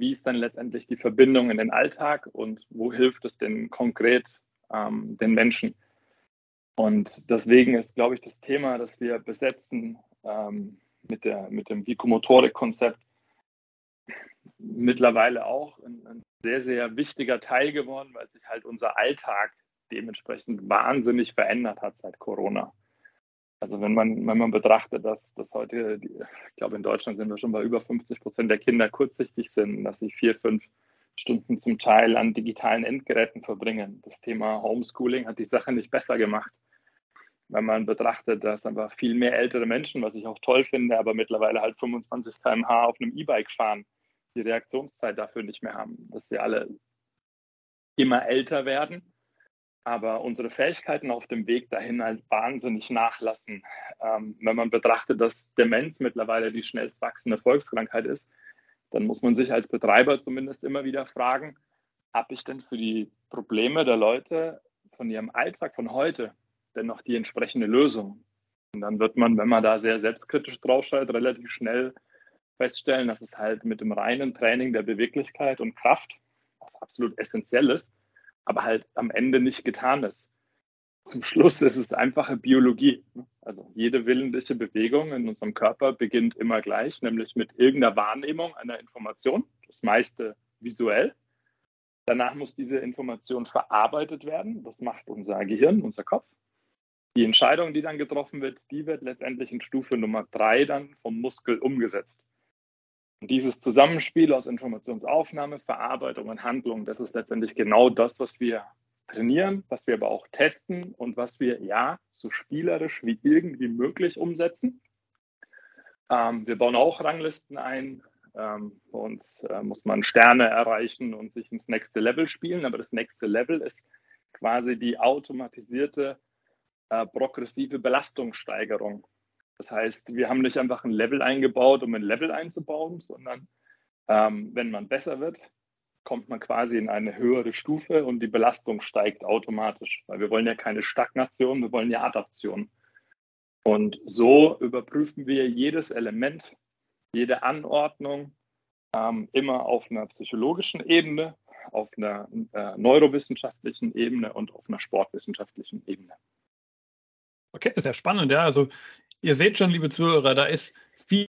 wie ist dann letztendlich die Verbindung in den Alltag und wo hilft es denn konkret ähm, den Menschen. Und deswegen ist, glaube ich, das Thema, das wir besetzen ähm, mit, der, mit dem Vikomotorik-Konzept mittlerweile auch ein, ein, sehr, sehr wichtiger Teil geworden, weil sich halt unser Alltag dementsprechend wahnsinnig verändert hat seit Corona. Also wenn man, wenn man betrachtet, dass, dass heute, ich glaube in Deutschland sind wir schon bei über 50 Prozent der Kinder kurzsichtig sind, dass sie vier, fünf Stunden zum Teil an digitalen Endgeräten verbringen. Das Thema Homeschooling hat die Sache nicht besser gemacht. Wenn man betrachtet, dass einfach viel mehr ältere Menschen, was ich auch toll finde, aber mittlerweile halt 25 km/h auf einem E-Bike fahren, die Reaktionszeit dafür nicht mehr haben, dass wir alle immer älter werden aber unsere Fähigkeiten auf dem Weg dahin halt wahnsinnig nachlassen. Ähm, wenn man betrachtet, dass Demenz mittlerweile die schnellst wachsende Volkskrankheit ist, dann muss man sich als Betreiber zumindest immer wieder fragen, habe ich denn für die Probleme der Leute von ihrem Alltag von heute dennoch die entsprechende Lösung. Und dann wird man, wenn man da sehr selbstkritisch draufschaut, relativ schnell feststellen, dass es halt mit dem reinen Training der Beweglichkeit und Kraft, was absolut essentiell ist, aber halt am Ende nicht getan ist. Zum Schluss ist es einfache Biologie. Also jede willentliche Bewegung in unserem Körper beginnt immer gleich, nämlich mit irgendeiner Wahrnehmung einer Information, das meiste visuell. Danach muss diese Information verarbeitet werden. Das macht unser Gehirn, unser Kopf. Die Entscheidung, die dann getroffen wird, die wird letztendlich in Stufe Nummer drei dann vom Muskel umgesetzt. Und dieses Zusammenspiel aus Informationsaufnahme, Verarbeitung und Handlung, das ist letztendlich genau das, was wir trainieren, was wir aber auch testen und was wir ja so spielerisch wie irgendwie möglich umsetzen. Ähm, wir bauen auch Ranglisten ein. Ähm, bei uns äh, muss man Sterne erreichen und sich ins nächste Level spielen, aber das nächste Level ist quasi die automatisierte äh, progressive Belastungssteigerung. Das heißt, wir haben nicht einfach ein Level eingebaut, um ein Level einzubauen, sondern ähm, wenn man besser wird, kommt man quasi in eine höhere Stufe und die Belastung steigt automatisch, weil wir wollen ja keine Stagnation, wir wollen ja Adaption. Und so überprüfen wir jedes Element, jede Anordnung ähm, immer auf einer psychologischen Ebene, auf einer äh, neurowissenschaftlichen Ebene und auf einer sportwissenschaftlichen Ebene. Okay, sehr spannend, ja. Also ihr seht schon, liebe Zuhörer, da ist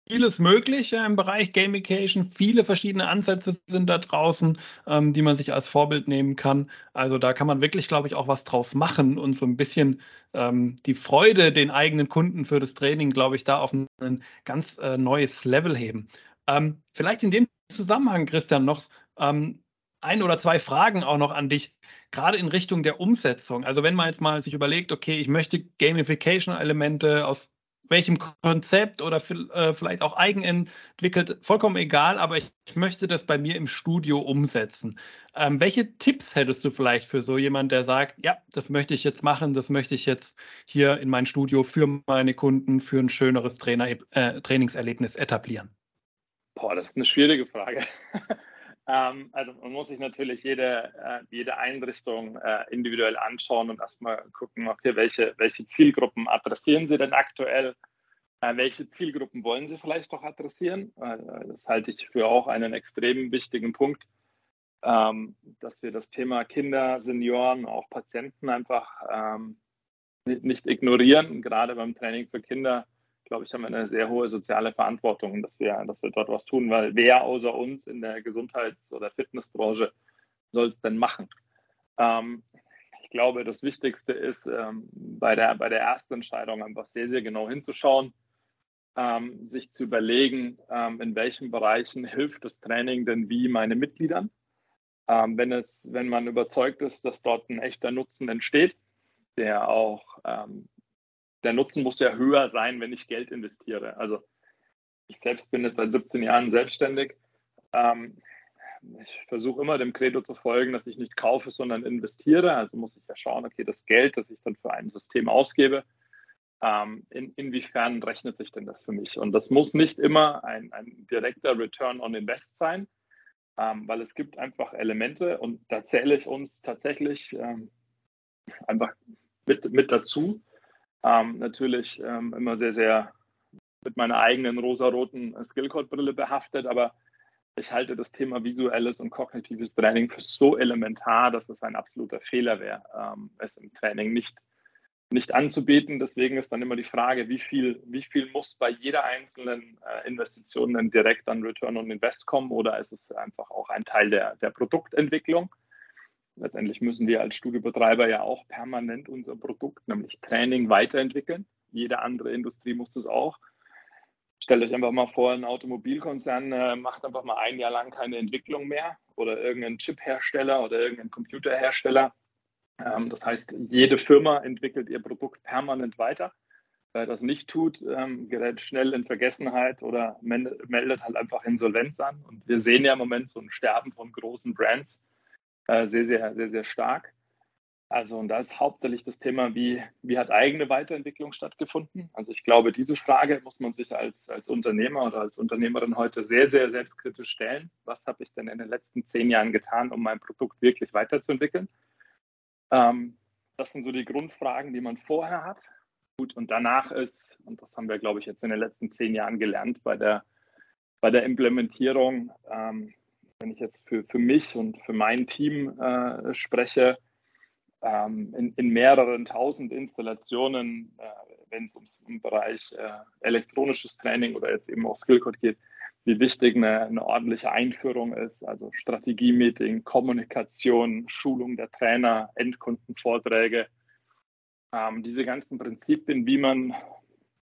vieles möglich im Bereich Gamification. Viele verschiedene Ansätze sind da draußen, ähm, die man sich als Vorbild nehmen kann. Also da kann man wirklich, glaube ich, auch was draus machen und so ein bisschen ähm, die Freude den eigenen Kunden für das Training, glaube ich, da auf ein ganz äh, neues Level heben. Ähm, vielleicht in dem Zusammenhang, Christian, noch ähm, ein oder zwei Fragen auch noch an dich, gerade in Richtung der Umsetzung. Also wenn man jetzt mal sich überlegt, okay, ich möchte Gamification-Elemente aus welchem Konzept oder äh, vielleicht auch eigenentwickelt, vollkommen egal, aber ich, möchte das bei mir im Studio umsetzen. Ähm, welche Tipps hättest du vielleicht für so jemanden, der sagt, ja, das möchte ich jetzt machen, das möchte ich jetzt hier in mein Studio für meine Kunden, für ein schöneres Trainer, äh, Trainingserlebnis etablieren? Boah, das ist eine schwierige Frage. Ähm, also man muss sich natürlich jede, äh, jede Einrichtung äh, individuell anschauen und erstmal gucken, okay, welche, welche Zielgruppen adressieren Sie denn aktuell? Äh, welche Zielgruppen wollen Sie vielleicht auch adressieren? das halte ich für auch einen extrem wichtigen Punkt, ähm, dass wir das Thema Kinder, Senioren, auch Patienten einfach ähm, nicht ignorieren, gerade beim Training für Kinder glaube ich, haben wir eine sehr hohe soziale Verantwortung, dass wir, dass wir dort was tun, weil wer außer uns in der Gesundheits- oder Fitnessbranche soll es denn machen? Ähm, ich glaube, das Wichtigste ist, ähm, bei, der, bei der ersten Entscheidung einfach sehr, sehr genau hinzuschauen, ähm, sich zu überlegen, ähm, in welchen Bereichen hilft das Training denn wie meine Mitgliedern. Ähm, wenn, es, wenn man überzeugt ist, dass dort ein echter Nutzen entsteht, der auch ähm, der Nutzen muss ja höher sein, wenn ich Geld investiere. Also ich selbst bin jetzt seit 17 Jahren selbstständig. Ähm, ich versuche immer dem Credo zu folgen, dass ich nicht kaufe, sondern investiere. Also muss ich ja schauen, okay, das Geld, das ich dann für ein System ausgebe, ähm, in, inwiefern rechnet sich denn das für mich? Und das muss nicht immer ein, ein direkter Return on Invest sein, ähm, weil es gibt einfach Elemente und da zähle ich uns tatsächlich ähm, einfach mit, mit dazu, ähm, natürlich ähm, immer sehr, sehr mit meiner eigenen rosaroten Skillcode-Brille behaftet, aber ich halte das Thema visuelles und kognitives Training für so elementar, dass es ein absoluter Fehler wäre, ähm, es im Training nicht, nicht anzubieten. Deswegen ist dann immer die Frage, wie viel, wie viel muss bei jeder einzelnen äh, Investition dann direkt an Return on Invest kommen oder ist es einfach auch ein Teil der, der Produktentwicklung? Letztendlich müssen wir als Studiobetreiber ja auch permanent unser Produkt, nämlich Training, weiterentwickeln. Jede andere Industrie muss das auch. Stellt euch einfach mal vor, ein Automobilkonzern äh, macht einfach mal ein Jahr lang keine Entwicklung mehr oder irgendein Chiphersteller oder irgendein Computerhersteller. Ähm, das heißt, jede Firma entwickelt ihr Produkt permanent weiter. Wer das nicht tut, ähm, gerät schnell in Vergessenheit oder meldet halt einfach Insolvenz an. Und wir sehen ja im Moment so ein Sterben von großen Brands äh, sehr, sehr, sehr, sehr stark. Also, und da ist hauptsächlich das Thema, wie, wie hat eigene Weiterentwicklung stattgefunden? Also, ich glaube, diese Frage muss man sich als, als Unternehmer oder als Unternehmerin heute sehr, sehr selbstkritisch stellen. Was habe ich denn in den letzten zehn Jahren getan, um mein Produkt wirklich weiterzuentwickeln? Ähm, das sind so die Grundfragen, die man vorher hat. Gut, und danach ist, und das haben wir, glaube ich, jetzt in den letzten zehn Jahren gelernt bei der, bei der Implementierung, ähm, wenn ich jetzt für, für mich und für mein Team äh, spreche, ähm, in, in, mehreren tausend Installationen, äh, wenn es um den Bereich äh, elektronisches Training oder jetzt eben auch Skillcode geht, wie wichtig eine, eine ordentliche Einführung ist, also Strategie-Meeting, Kommunikation, Schulung der Trainer, Endkundenvorträge, ähm, diese ganzen Prinzipien, wie man,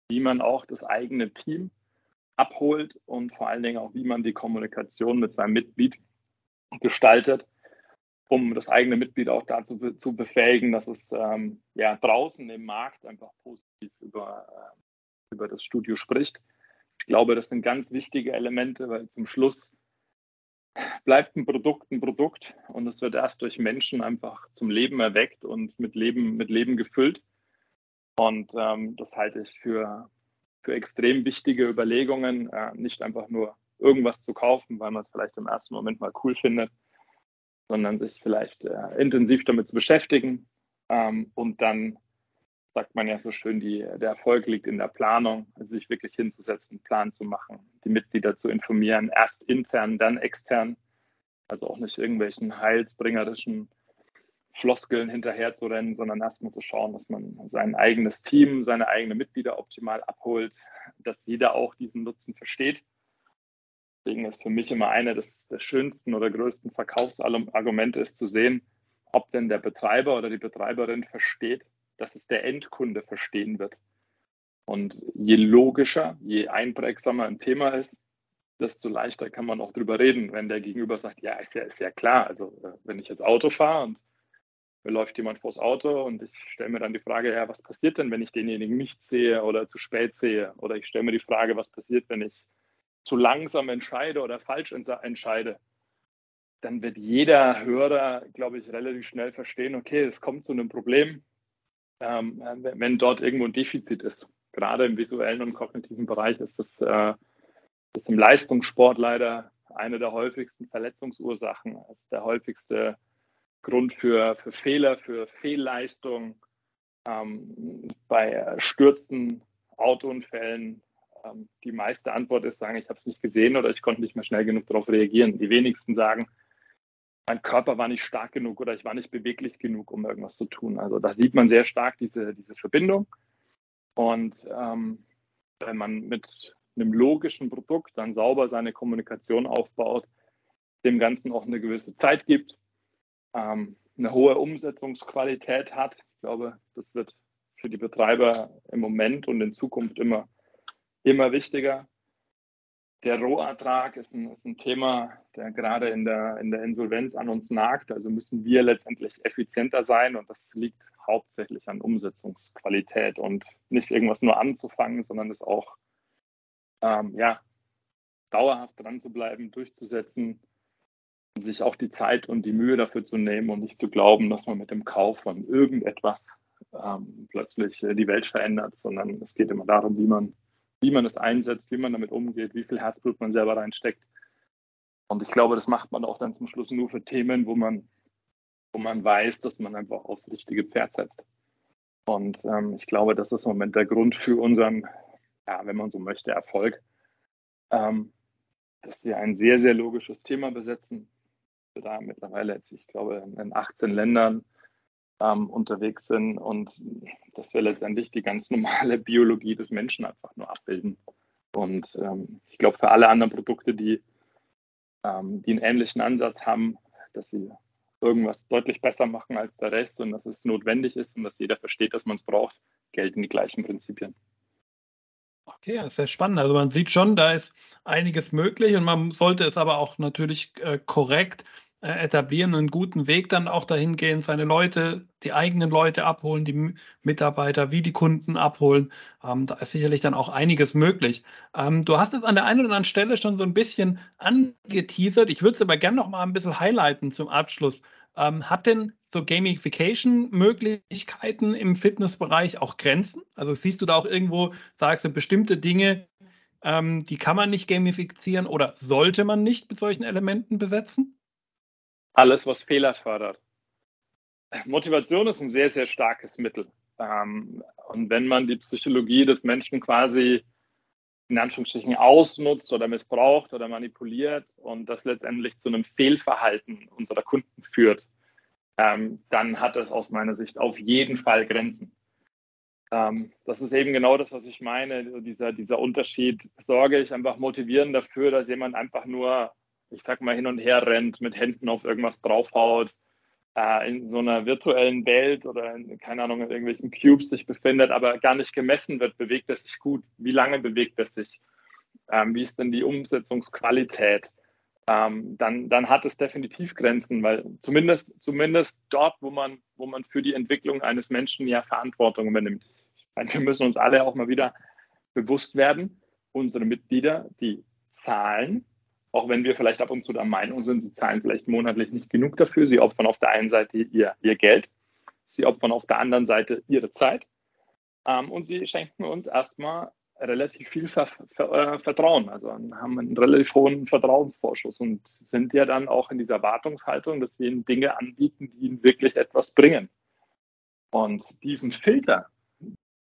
wie man auch das eigene Team abholt und vor allen Dingen auch, wie man die Kommunikation mit seinem Mitglied gestaltet, um das eigene Mitglied auch dazu zu befähigen, dass es ähm, ja, draußen im Markt einfach positiv über, äh, über das Studio spricht. Ich glaube, das sind ganz wichtige Elemente, weil zum Schluss bleibt ein Produkt ein Produkt und es wird erst durch Menschen einfach zum Leben erweckt und mit Leben, mit Leben gefüllt. Und ähm, das halte ich für, für extrem wichtige Überlegungen, äh, nicht einfach nur irgendwas zu kaufen, weil man es vielleicht im ersten Moment mal cool findet, sondern sich vielleicht äh, intensiv damit zu beschäftigen. Ähm, und dann sagt man ja so schön, die, der Erfolg liegt in der Planung, also sich wirklich hinzusetzen, einen Plan zu machen, die Mitglieder zu informieren, erst intern, dann extern, also auch nicht irgendwelchen heilsbringerischen Floskeln hinterher zu rennen, sondern erstmal zu schauen, dass man sein eigenes Team, seine eigenen Mitglieder optimal abholt, dass jeder auch diesen Nutzen versteht. Deswegen ist für mich immer einer des, der schönsten oder größten Verkaufsargumente ist zu sehen, ob denn der Betreiber oder die Betreiberin versteht, dass es der Endkunde verstehen wird. Und je logischer, je einprägsamer ein Thema ist, desto leichter kann man auch drüber reden, wenn der Gegenüber sagt, ja, ist ja, ist ja klar. Also äh, wenn ich jetzt Auto fahre und mir läuft jemand vors Auto und ich stelle mir dann die Frage, ja, was passiert denn, wenn ich denjenigen nicht sehe oder zu spät sehe? Oder ich stelle mir die Frage, was passiert, wenn ich zu langsam entscheide oder falsch entscheide? Dann wird jeder Hörer, glaube ich, relativ schnell verstehen, okay, es kommt zu einem Problem, ähm, wenn dort irgendwo ein Defizit ist. Gerade im visuellen und kognitiven Bereich ist das, äh, ist im Leistungssport leider eine der häufigsten Verletzungsursachen, ist der häufigste Grund für, für Fehler, für Fehlleistung, ähm, bei Stürzen, Autounfällen. Ähm, die meiste Antwort ist sagen, ich habe es nicht gesehen oder ich konnte nicht mehr schnell genug darauf reagieren. Die wenigsten sagen, mein Körper war nicht stark genug oder ich war nicht beweglich genug, um irgendwas zu tun. Also da sieht man sehr stark diese, diese Verbindung. Und ähm, wenn man mit einem logischen Produkt dann sauber seine Kommunikation aufbaut, dem Ganzen auch eine gewisse Zeit gibt, ähm, eine hohe Umsetzungsqualität hat, ich glaube, das wird für die Betreiber im Moment und in Zukunft immer, immer wichtiger. Der Rohertrag ist ein, ist ein Thema, der gerade in der, in der Insolvenz an uns nagt. Also müssen wir letztendlich effizienter sein und das liegt hauptsächlich an Umsetzungsqualität und nicht irgendwas nur anzufangen, sondern es auch ähm, ja, dauerhaft dran zu bleiben, durchzusetzen, sich auch die Zeit und die Mühe dafür zu nehmen und nicht zu glauben, dass man mit dem Kauf von irgendetwas ähm, plötzlich äh, die Welt verändert, sondern es geht immer darum, wie man wie man es einsetzt, wie man damit umgeht, wie viel Herzblut man selber reinsteckt. Und ich glaube, das macht man auch dann zum Schluss nur für Themen, wo man, wo man weiß, dass man einfach aufs richtige Pferd setzt. Und ähm, ich glaube, das ist im Moment der Grund für unseren, ja, wenn man so möchte, Erfolg, ähm, dass wir ein sehr, sehr logisches Thema besetzen. Wir da mittlerweile jetzt, ich glaube, in 18 Ländern ähm, unterwegs sind und dass wir letztendlich die ganz normale Biologie des Menschen einfach nur abbilden. Und ähm, ich glaube, für alle anderen Produkte, die, ähm, die einen ähnlichen Ansatz haben, dass sie irgendwas deutlich besser machen als der Rest und dass es notwendig ist und dass jeder versteht, dass man es braucht, gelten die gleichen Prinzipien. Okay, ja, sehr spannend. Also man sieht schon, da ist einiges möglich und man sollte es aber auch natürlich äh, korrekt etablieren, einen guten Weg dann auch dahin gehen, seine Leute, die eigenen Leute abholen, die Mitarbeiter wie die Kunden abholen. Ähm, da ist sicherlich dann auch einiges möglich. Ähm, du hast es an der einen oder anderen Stelle schon so ein bisschen angeteasert. Ich würde es aber gerne noch mal ein bisschen highlighten zum Abschluss. Ähm, hat denn so Gamification-Möglichkeiten im Fitnessbereich auch Grenzen? Also siehst du da auch irgendwo, sagst du, bestimmte Dinge, ähm, die kann man nicht gamifizieren oder sollte man nicht mit solchen Elementen besetzen? Alles, was Fehler fördert. Motivation ist ein sehr, sehr starkes Mittel. Ähm, und wenn man die Psychologie des Menschen quasi in Anführungsstrichen ausnutzt oder missbraucht oder manipuliert und das letztendlich zu einem Fehlverhalten unserer Kunden führt, ähm, dann hat es aus meiner Sicht auf jeden Fall Grenzen. Ähm, das ist eben genau das, was ich meine, dieser, dieser Unterschied. Sorge ich einfach motivieren dafür, dass jemand einfach nur, ich sag mal, hin und her rennt, mit Händen auf irgendwas draufhaut, äh, in so einer virtuellen Welt oder in, keine Ahnung, in irgendwelchen Cubes sich befindet, aber gar nicht gemessen wird, bewegt er sich gut? Wie lange bewegt er sich? Ähm, wie ist denn die Umsetzungsqualität? Ähm, dann, dann hat es definitiv Grenzen, weil zumindest, zumindest dort, wo man, wo man für die Entwicklung eines Menschen ja Verantwortung übernimmt. Meine, wir müssen uns alle auch mal wieder bewusst werden, unsere Mitglieder, die zahlen auch wenn wir vielleicht ab und zu der Meinung sind, sie zahlen vielleicht monatlich nicht genug dafür. Sie opfern auf der einen Seite ihr, ihr Geld, sie opfern auf der anderen Seite ihre Zeit ähm, und sie schenken uns erstmal relativ viel Ver Ver äh, Vertrauen, also haben einen relativ hohen Vertrauensvorschuss und sind ja dann auch in dieser Wartungshaltung, dass wir ihnen Dinge anbieten, die ihnen wirklich etwas bringen. Und diesen Filter,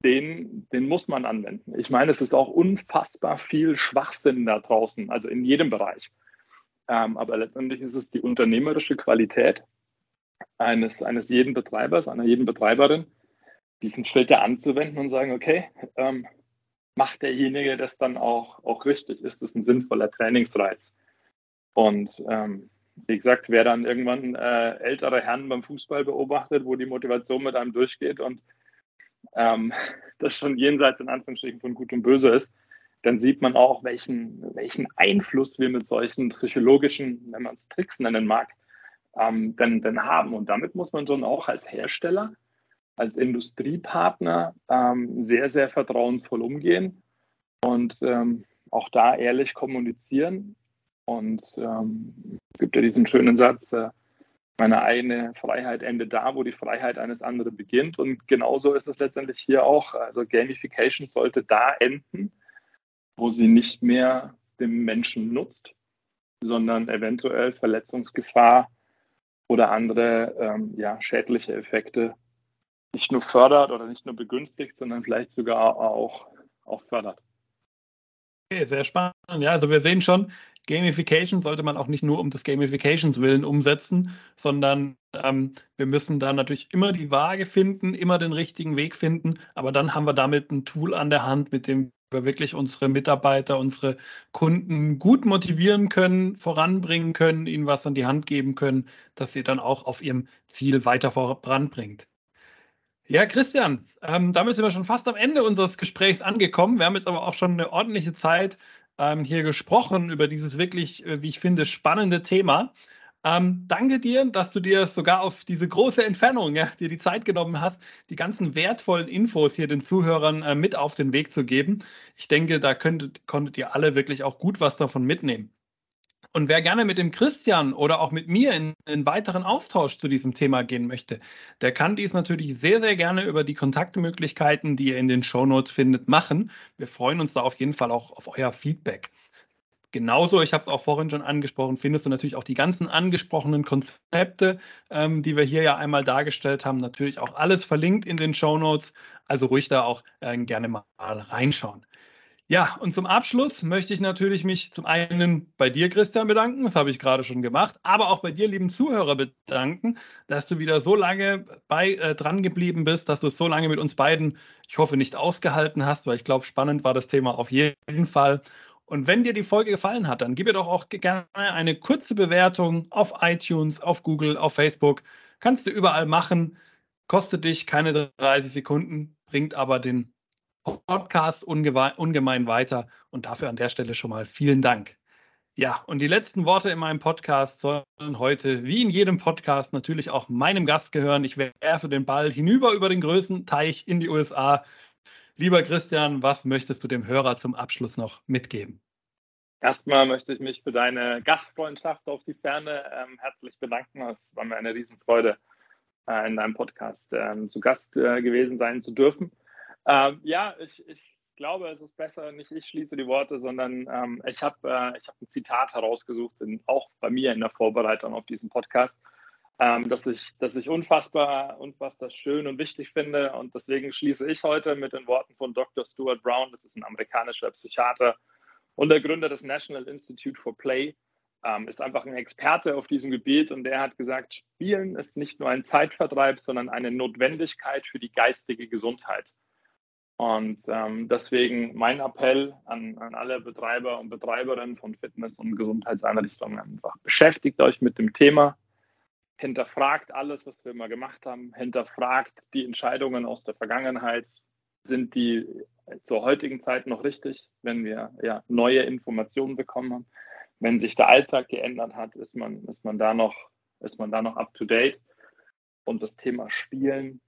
den, den muss man anwenden. Ich meine, es ist auch unfassbar viel Schwachsinn da draußen, also in jedem Bereich. Ähm, aber letztendlich ist es die unternehmerische Qualität eines, eines jeden Betreibers, einer jeden Betreiberin, diesen Filter anzuwenden und sagen, okay, ähm, macht derjenige das dann auch, auch richtig? Ist es ein sinnvoller Trainingsreiz? Und ähm, wie gesagt, wer dann irgendwann äh, ältere Herren beim Fußball beobachtet, wo die Motivation mit einem durchgeht und ähm, das schon jenseits in Anführungsstrichen von Gut und Böse ist, dann sieht man auch, welchen, welchen Einfluss wir mit solchen psychologischen, wenn man es Tricks nennen mag, ähm, denn, denn haben. Und damit muss man schon auch als Hersteller, als Industriepartner ähm, sehr, sehr vertrauensvoll umgehen und ähm, auch da ehrlich kommunizieren. Und ähm, es gibt ja diesen schönen Satz, äh, meine eigene Freiheit endet da, wo die Freiheit eines anderen beginnt. Und genauso ist es letztendlich hier auch. Also Gamification sollte da enden, wo sie nicht mehr dem Menschen nutzt, sondern eventuell Verletzungsgefahr oder andere ähm, ja, schädliche Effekte nicht nur fördert oder nicht nur begünstigt, sondern vielleicht sogar auch, auch fördert. Okay, sehr spannend. Ja, also wir sehen schon, Gamification sollte man auch nicht nur um des Gamifications willen umsetzen, sondern ähm, wir müssen da natürlich immer die Waage finden, immer den richtigen Weg finden. Aber dann haben wir damit ein Tool an der Hand, mit dem wir wirklich unsere Mitarbeiter, unsere Kunden gut motivieren können, voranbringen können, ihnen was an die Hand geben können, dass sie dann auch auf ihrem Ziel weiter voranbringt. Ja, Christian, ähm, damit sind wir schon fast am Ende unseres Gesprächs angekommen. Wir haben jetzt aber auch schon eine ordentliche Zeit ähm, hier gesprochen über dieses wirklich, äh, wie ich finde, spannende Thema. Ähm, danke dir, dass du dir sogar auf diese große Entfernung ja, dir die Zeit genommen hast, die ganzen wertvollen Infos hier den Zuhörern äh, mit auf den Weg zu geben. Ich denke, da könntet, konntet ihr alle wirklich auch gut was davon mitnehmen. Und wer gerne mit dem Christian oder auch mit mir in einen weiteren Austausch zu diesem Thema gehen möchte, der kann dies natürlich sehr, sehr gerne über die Kontaktmöglichkeiten, die ihr in den Shownotes findet, machen. Wir freuen uns da auf jeden Fall auch auf euer Feedback. Genauso, ich habe es auch vorhin schon angesprochen, findest du natürlich auch die ganzen angesprochenen Konzepte, ähm, die wir hier ja einmal dargestellt haben, natürlich auch alles verlinkt in den Show Notes. Also ruhig da auch äh, gerne mal reinschauen. Ja, und zum Abschluss möchte ich natürlich mich zum einen bei dir, Christian, bedanken. Das habe ich gerade schon gemacht. Aber auch bei dir, lieben Zuhörer, bedanken, dass du wieder so lange bei, äh, dran geblieben bist, dass du es so lange mit uns beiden, ich hoffe, nicht ausgehalten hast, weil ich glaube, spannend war das Thema auf jeden Fall. Und wenn dir die Folge gefallen hat, dann gib mir doch auch gerne eine kurze Bewertung auf iTunes, auf Google, auf Facebook. Kannst du überall machen. Kostet dich keine 30 Sekunden, bringt aber den Podcast ungemein weiter und dafür an der Stelle schon mal vielen Dank. Ja, und die letzten Worte in meinem Podcast sollen heute, wie in jedem Podcast, natürlich auch meinem Gast gehören. Ich werfe den Ball hinüber über den größten Teich in die USA. Lieber Christian, was möchtest du dem Hörer zum Abschluss noch mitgeben? Erstmal möchte ich mich für deine Gastfreundschaft auf die Ferne ähm, herzlich bedanken. Es war mir eine Riesenfreude, äh, in deinem Podcast ähm, zu Gast äh, gewesen sein zu dürfen. Ähm, ja, ich, ich glaube, es ist besser, nicht ich schließe die Worte, sondern ähm, ich habe äh, hab ein Zitat herausgesucht, in, auch bei mir in der Vorbereitung auf diesen Podcast. ähm, das, ich, das ich unfassbar, unfassbar schön und wichtig finde. Und deswegen schließe ich heute mit den Worten von Dr. Stuart Brown. Das ist ein amerikanischer Psychiater und der Gründer des National Institute for Play. Ähm, ist einfach ein Experte auf diesem Gebiet und der hat gesagt, Spielen ist nicht nur ein Zeitvertreib, sondern eine Notwendigkeit für die geistige Gesundheit. Und ähm, deswegen mein Appell an, an alle Betreiber und Betreiberinnen von Fitness- und Gesundheitseinrichtungen einfach, beschäftigt euch mit dem Thema, hinterfragt alles, was wir mal gemacht haben, hinterfragt die Entscheidungen aus der Vergangenheit, sind die zur heutigen Zeit noch richtig, wenn wir ja, neue Informationen bekommen haben. Wenn sich der Alltag geändert hat, ist man, ist man da noch, ist man da noch up to date. Und das Thema Spielen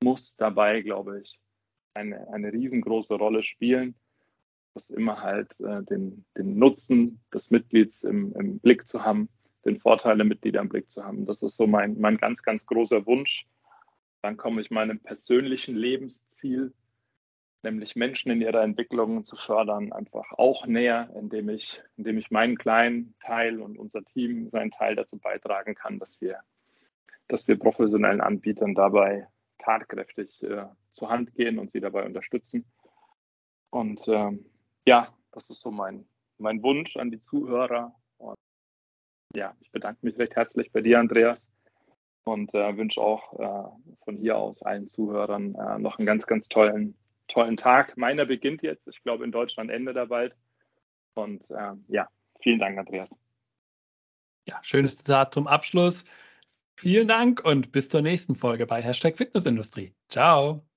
muss dabei, glaube ich, eine, eine riesengroße Rolle spielen, das immer halt äh, den, den Nutzen des Mitglieds im, im Blick zu haben, den Vorteil der Mitglieder im Blick zu haben. Das ist so mein, mein ganz, ganz großer Wunsch. Dann komme ich meinem persönlichen Lebensziel, nämlich Menschen in ihrer Entwicklung zu fördern, einfach auch näher, indem ich, indem ich meinen kleinen Teil und unser Team seinen Teil dazu beitragen kann, dass wir, dass wir professionellen Anbietern dabei tatkräftig äh, zur Hand gehen und sie dabei unterstützen. Und ähm, ja, das ist so mein, mein Wunsch an die Zuhörer. Und ja, ich bedanke mich recht herzlich bei dir, Andreas, und äh, wünsche auch äh, von hier aus allen Zuhörern äh, noch einen ganz, ganz tollen, tollen Tag. Meiner beginnt jetzt. Ich glaube, in Deutschland endet er bald. Und ähm, ja, vielen Dank, Andreas. Ja, schönes Zitat zum Abschluss. Vielen Dank und bis zur nächsten Folge bei Hashtag Fitnessindustrie. Ciao.